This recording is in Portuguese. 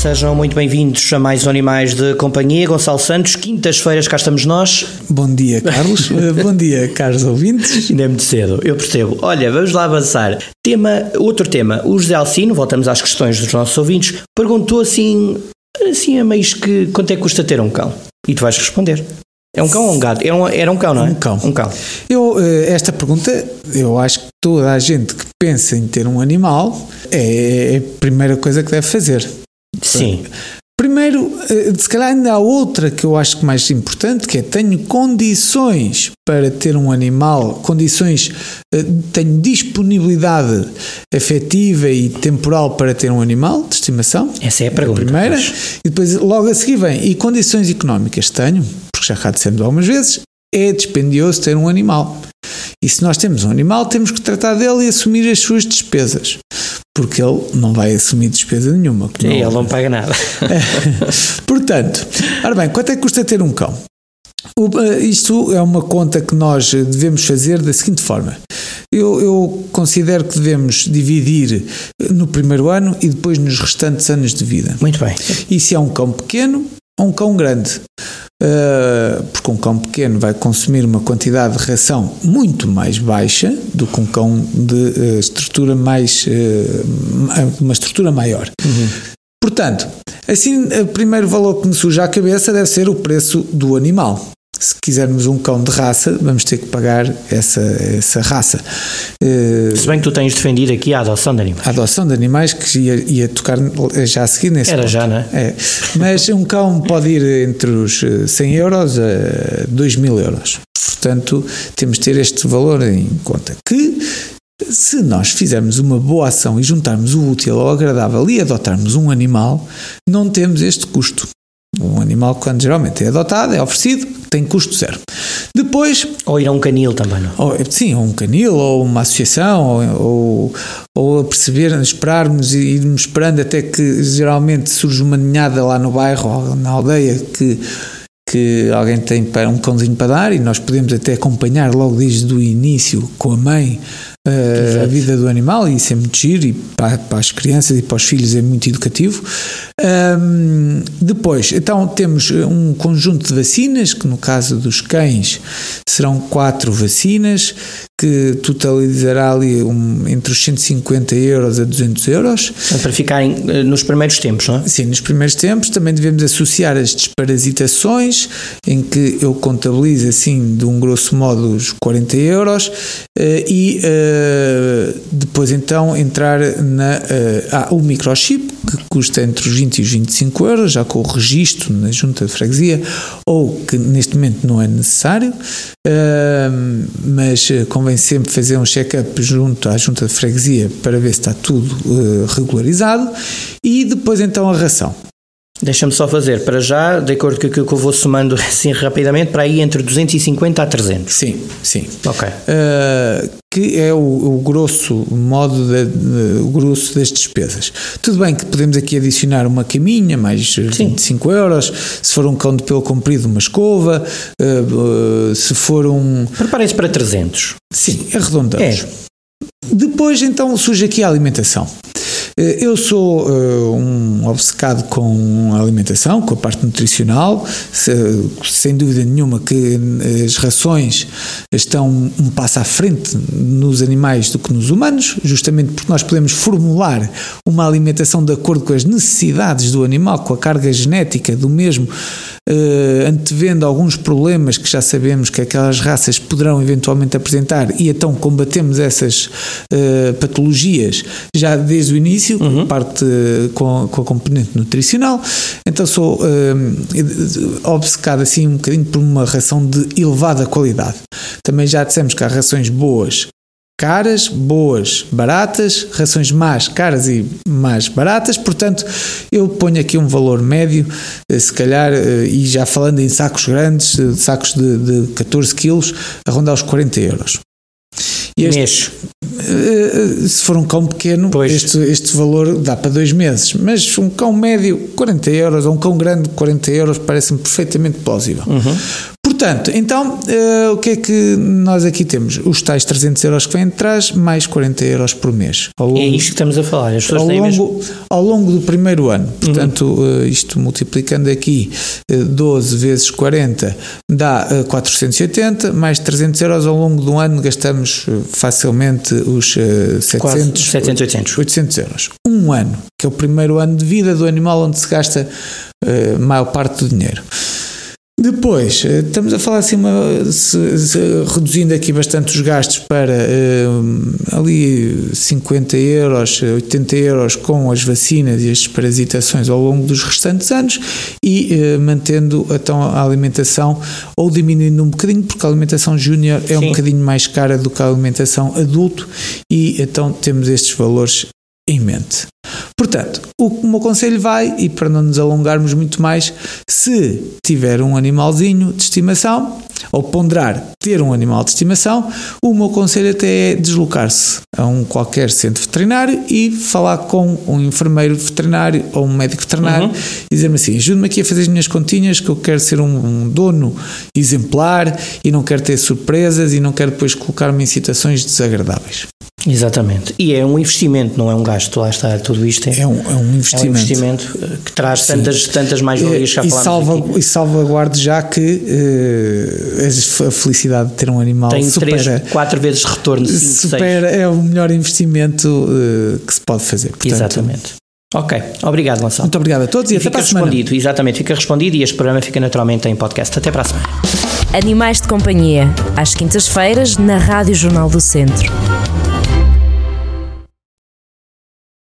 Sejam muito bem-vindos a mais um Animais de Companhia. Gonçalo Santos, quintas-feiras cá estamos nós. Bom dia, Carlos. Eh, Bom dia, caros ouvintes. Ainda é muito cedo, eu percebo. Olha, vamos lá avançar. Tema, outro tema. O José Alcino, voltamos às questões dos nossos ouvintes, perguntou assim, assim a meios que quanto é que custa ter um cão? E tu vais responder. É um cão ou um gato? Era um, era um cão, não é? Um cão. Um cão. Eu, eh, esta pergunta, eu acho que toda a gente que pensa em ter um animal é a primeira coisa que deve fazer. Sim. Primeiro, eh, se calhar ainda há outra que eu acho que mais importante, que é tenho condições para ter um animal, condições, eh, tenho disponibilidade afetiva e temporal para ter um animal de estimação. Essa é a pergunta. primeira. pois. E depois logo a seguir vem, e condições económicas tenho, porque já cá dissemos algumas vezes, é dispendioso ter um animal. E se nós temos um animal, temos que tratar dele e assumir as suas despesas. Porque ele não vai assumir despesa nenhuma. Sim, é ele não paga nada. Portanto, ora bem, quanto é que custa ter um cão? O- eh, isto é uma conta que nós devemos fazer da seguinte forma. Eu, eu considero que devemos dividir no primeiro ano e depois nos restantes anos de vida. Muito bem. E se é um cão pequeno ou um cão grande? Uh, porque um cão pequeno vai consumir uma quantidade de ração muito mais baixa do que um cão de uh, estrutura mais uh, uma estrutura maior. Portanto, assim, o primeiro valor que me surge à cabeça deve ser o preço do animal. Se quisermos um cão de raça, vamos ter que pagar essa, essa raça. Se bem que tu tens defendido aqui a adoção de animais. a adoção de animais que ia, ia tocar já a seguir nesse Era ponto. já, não é? É. Mas um cão pode ir entre os eh, 100 euros a 2 mil euros. Portanto, temos de ter este valor em conta. Que se nós fizermos uma boa ação e juntarmos o útil ao agradável e adotarmos um animal, não temos este custo. Um animal, quando geralmente é adotado, é oferecido, tem custo zero. Depois, Ou ir a um canil também, não? ou, sim, ou um canil, ou uma associação, ou, ou, ou a perceber, esperarmos e irmos esperando até que geralmente surge uma ninhada lá no bairro ou na aldeia que, que alguém tem para, um cãozinho para dar e nós podemos até acompanhar logo desde o início com a mãe eh, a vida do animal e isso é muito giro e para, para as crianças e para os filhos é muito educativo. Ahm, depois, então temos um conjunto de vacinas, que no caso dos cães serão quatro vacinas, que totalizará ali um- entre os 150 euros a 200 euros. Para ficarem eh, nos primeiros tempos, não é? Sim, nos primeiros tempos também devemos associar as desparasitações, em que eu contabilizo assim de um grosso modo os 40 euros eh, e eh, depois então entrar na ah, o microchip que custa entre os 20 e os 25 euros, já com o registro na junta de freguesia, ou que neste momento não é necessário, mas eh, convém sempre fazer um check-up junto à junta de freguesia para ver se está tudo eh, regularizado e depois então a ração. Deixa-me só fazer, para já, de acordo com aquilo que eu vou somando assim rapidamente, para aí entre 250 a 300. Sim, sim. Ok. Uh, que é o, o grosso modo de, de- o grosso das despesas. Tudo bem que podemos aqui adicionar uma caminha, mais 25 euros, se for um cão de pelo comprido, uma escova, uh, uh, se for um. Preparem-se para 300. Sim, arredondamos. É. Depois então surge aqui a alimentação. Eh, Eu sou eh, um obcecado com a alimentação, com a parte nutricional, se- sem dúvida nenhuma que eh, as rações estão um passo à frente nos animais do que nos humanos, justamente porque nós podemos formular uma alimentação de acordo com as necessidades do animal, com a carga genética do mesmo, antevendo alguns problemas que já sabemos que aquelas raças poderão eventualmente apresentar e então combatemos essas patologias. Já desde o início, parte eh, com, com a componente nutricional. Então sou eh, obcecado assim um bocadinho por uma ração de elevada qualidade. Também já dissemos que há rações boas caras, boas, baratas, rações más, caras e mais baratas, portanto eu ponho aqui um valor médio, eh, se calhar, e já falando em sacos grandes, sacos de, de 14 quilos, a rondar os 40 euros. E este, Mês. eh, se for um cão pequeno, Pois. este, este valor dá para dois meses. Mas um cão médio, 40 euros, ou um cão grande, 40 euros, parece-me perfeitamente plausível. Uhum. Portanto, então, eh, o que é que nós aqui temos? Os tais 300 euros que vêm de trás, mais 40 euros por mês. É longo- isto que estamos a falar. As pessoas ao têm mesmo. longo, ao longo do primeiro ano. Portanto, eh, isto multiplicando aqui eh, 12 vezes 40 dá eh, 480, mais 300 euros ao longo do ano gastamos facilmente os eh, 700, Quase 700, 800. 800 euros. Um ano, que é o primeiro ano de vida do animal onde se gasta a maior parte do dinheiro. Depois, eh, estamos a falar assim, uma, se- se- reduzindo aqui bastante os gastos para eh, ali 50 euros, 80 euros com as vacinas e as desparasitações ao longo dos restantes anos e eh, mantendo então a alimentação ou diminuindo um bocadinho, porque a alimentação júnior é um Sim. bocadinho mais cara do que a alimentação adulto e então temos estes valores em mente. Portanto, o meu conselho vai, e para não nos alongarmos muito mais, se tiver um animalzinho de estimação, ou ponderar ter um animal de estimação, o meu conselho até é deslocar-se a um qualquer centro veterinário e falar com um enfermeiro veterinário ou um médico veterinário Uhum. e dizer-me assim: ajude-me aqui a fazer as minhas continhas, que eu quero ser um, um dono exemplar e não quero ter surpresas e não quero depois colocar-me em situações desagradáveis. Exatamente. E é um investimento, não é um gasto. Lá está, tudo isto é, É um, é um é um investimento. investimento eh, que traz tantas, tantas mais-valias que e, salva, aqui. e salvaguarde já que eh, a felicidade de ter um animal Tem supera, 3, 4 vezes retorno, 5, 6. supera é o melhor investimento eh, que se pode fazer. Portanto, Exatamente. Ok, obrigado, Gonçalo. Muito obrigado a todos e, até fica para a semana. respondido, exatamente, fica respondido e este programa fica naturalmente em podcast. Até para a semana. Animais de Companhia, às quintas-feiras, na Rádio Jornal do Centro.